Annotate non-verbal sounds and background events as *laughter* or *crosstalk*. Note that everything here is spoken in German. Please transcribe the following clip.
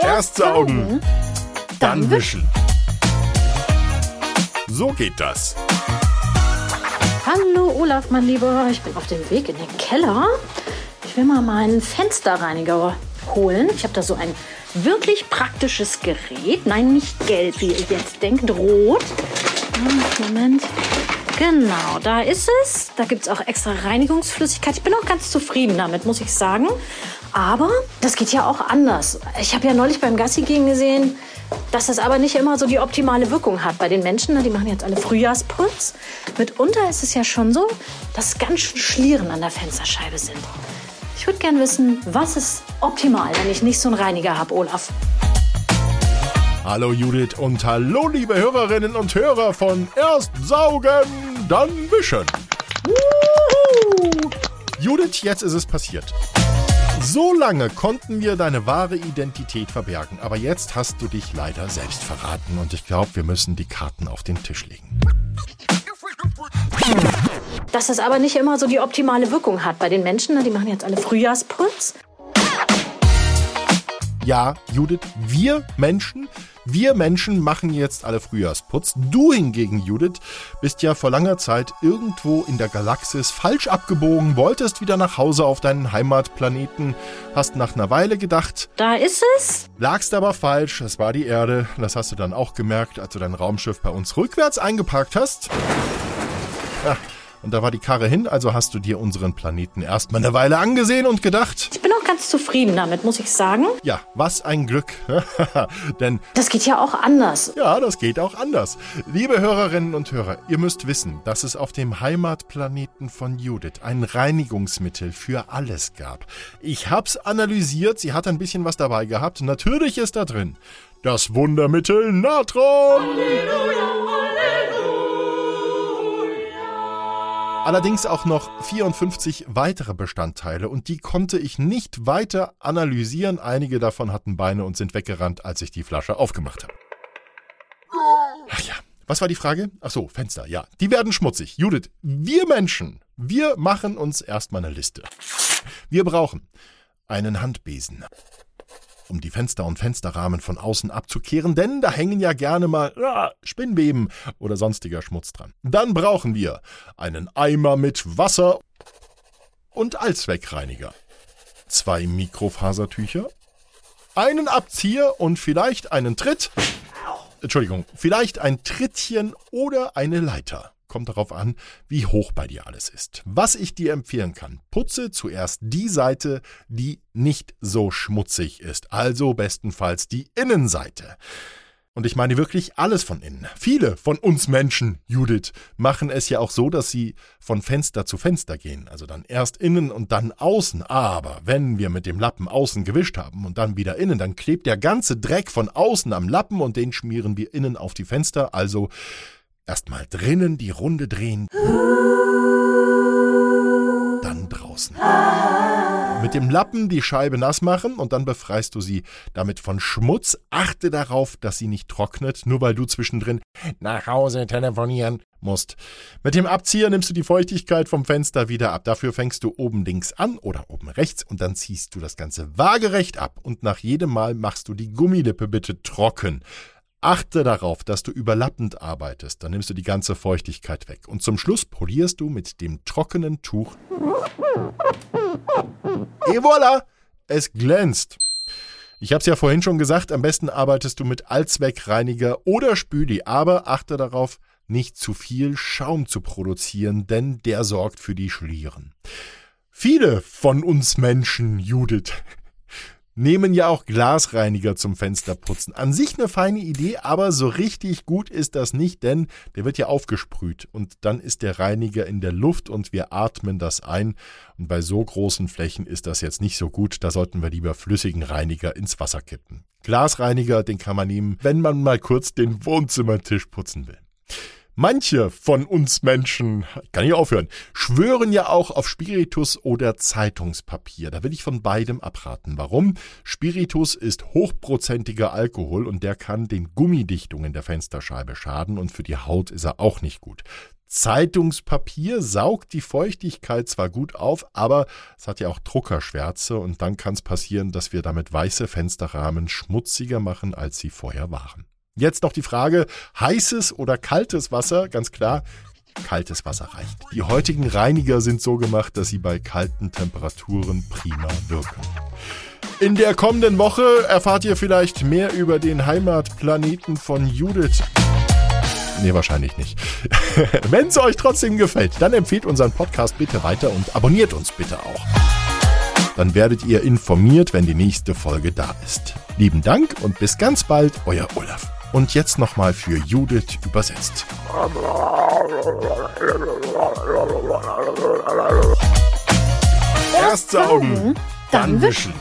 Erst saugen, dann wischen. So geht das. Hallo Olaf, mein Lieber. Ich bin auf dem Weg in den Keller. Ich will mal meinen Fensterreiniger holen. Ich habe da so ein wirklich praktisches Gerät. Nein, nicht gelb, wie ihr jetzt denkt, rot. Ah, Moment. Genau, da ist es. Da gibt es auch extra Reinigungsflüssigkeit. Ich bin auch ganz zufrieden damit, muss ich sagen. Aber das geht ja auch anders. Ich habe ja neulich beim Gassi gehen gesehen, dass das aber nicht immer so die optimale Wirkung hat bei den Menschen. Die machen jetzt alle Frühjahrsputz. Mitunter ist es ja schon so, dass ganz schön Schlieren an der Fensterscheibe sind. Ich würde gern wissen, was ist optimal, wenn ich nicht so einen Reiniger habe, Olaf? Hallo Judith und hallo liebe Hörerinnen und Hörer von Erst saugen, dann wischen. Judith, jetzt ist es passiert. So lange konnten wir deine wahre Identität verbergen, aber jetzt hast du dich leider selbst verraten und ich glaube, wir müssen die Karten auf den Tisch legen. Dass es aber nicht immer so die optimale Wirkung hat bei den Menschen. Die machen jetzt alle Frühjahrsputz. Ja, Judith, wir Menschen, wir Menschen machen jetzt alle Frühjahrsputz. Du hingegen, Judith, bist ja vor langer Zeit irgendwo in der Galaxis falsch abgebogen, wolltest wieder nach Hause auf deinen Heimatplaneten, hast nach einer Weile gedacht, da ist es. Lagst aber falsch, es war die Erde. Das hast du dann auch gemerkt, als du dein Raumschiff bei uns rückwärts eingeparkt hast. Ja, und da war die Karre hin, also hast du dir unseren Planeten erstmal eine Weile angesehen und gedacht. Ich bin ganz zufrieden damit, muss ich sagen. Ja, was ein Glück. *laughs* Denn. Das geht ja auch anders. Ja, das geht auch anders. Liebe Hörerinnen und Hörer, ihr müsst wissen, dass es auf dem Heimatplaneten von Judith ein Reinigungsmittel für alles gab. Ich hab's analysiert, sie hat ein bisschen was dabei gehabt. Natürlich ist da drin das Wundermittel Natron. Halleluja, Halleluja. Allerdings auch noch 54 weitere Bestandteile und die konnte ich nicht weiter analysieren. Einige davon hatten Beine und sind weggerannt, als ich die Flasche aufgemacht habe. Ach ja, was war die Frage? Ach so, Fenster, ja. Die werden schmutzig. Judith, wir Menschen, wir machen uns erstmal eine Liste. Wir brauchen einen Handbesen um die Fenster und Fensterrahmen von außen abzukehren, denn da hängen ja gerne mal ah, Spinnweben oder sonstiger Schmutz dran. Dann brauchen wir einen Eimer mit Wasser und Allzweckreiniger, zwei Mikrofasertücher, einen Abzieher und vielleicht einen Tritt. Entschuldigung, vielleicht ein Trittchen oder eine Leiter. Kommt darauf an, wie hoch bei dir alles ist. Was ich dir empfehlen kann, putze zuerst die Seite, die nicht so schmutzig ist, also bestenfalls die Innenseite. Und ich meine wirklich alles von innen. Viele von uns Menschen, Judith, machen es ja auch so, dass sie von Fenster zu Fenster gehen. Also dann erst innen und dann außen. Aber wenn wir mit dem Lappen außen gewischt haben und dann wieder innen, dann klebt der ganze Dreck von außen am Lappen und den schmieren wir innen auf die Fenster. Also Erstmal drinnen die Runde drehen. Dann draußen. Mit dem Lappen die Scheibe nass machen und dann befreist du sie damit von Schmutz. Achte darauf, dass sie nicht trocknet, nur weil du zwischendrin nach Hause telefonieren musst. Mit dem Abzieher nimmst du die Feuchtigkeit vom Fenster wieder ab. Dafür fängst du oben links an oder oben rechts und dann ziehst du das Ganze waagerecht ab und nach jedem Mal machst du die Gummilippe bitte trocken. Achte darauf, dass du überlappend arbeitest, dann nimmst du die ganze Feuchtigkeit weg. Und zum Schluss polierst du mit dem trockenen Tuch. Et voilà! Es glänzt. Ich habe es ja vorhin schon gesagt, am besten arbeitest du mit Allzweckreiniger oder Spüli, aber achte darauf, nicht zu viel Schaum zu produzieren, denn der sorgt für die Schlieren. Viele von uns Menschen, Judith, nehmen ja auch Glasreiniger zum Fensterputzen. An sich eine feine Idee, aber so richtig gut ist das nicht, denn der wird ja aufgesprüht und dann ist der Reiniger in der Luft und wir atmen das ein. Und bei so großen Flächen ist das jetzt nicht so gut, da sollten wir lieber flüssigen Reiniger ins Wasser kippen. Glasreiniger, den kann man nehmen, wenn man mal kurz den Wohnzimmertisch putzen will. Manche von uns Menschen, kann ich aufhören, schwören ja auch auf Spiritus oder Zeitungspapier. Da will ich von beidem abraten. Warum? Spiritus ist hochprozentiger Alkohol und der kann den Gummidichtungen der Fensterscheibe schaden und für die Haut ist er auch nicht gut. Zeitungspapier saugt die Feuchtigkeit zwar gut auf, aber es hat ja auch Druckerschwärze und dann kann es passieren, dass wir damit weiße Fensterrahmen schmutziger machen, als sie vorher waren. Jetzt noch die Frage, heißes oder kaltes Wasser? Ganz klar, kaltes Wasser reicht. Die heutigen Reiniger sind so gemacht, dass sie bei kalten Temperaturen prima wirken. In der kommenden Woche erfahrt ihr vielleicht mehr über den Heimatplaneten von Judith. Nee, wahrscheinlich nicht. *laughs* Wenn es euch trotzdem gefällt, dann empfehlt unseren Podcast bitte weiter und abonniert uns bitte auch. Dann werdet ihr informiert, wenn die nächste Folge da ist. Lieben Dank und bis ganz bald, euer Olaf. Und jetzt nochmal für Judith übersetzt. Erst saugen, dann wischen.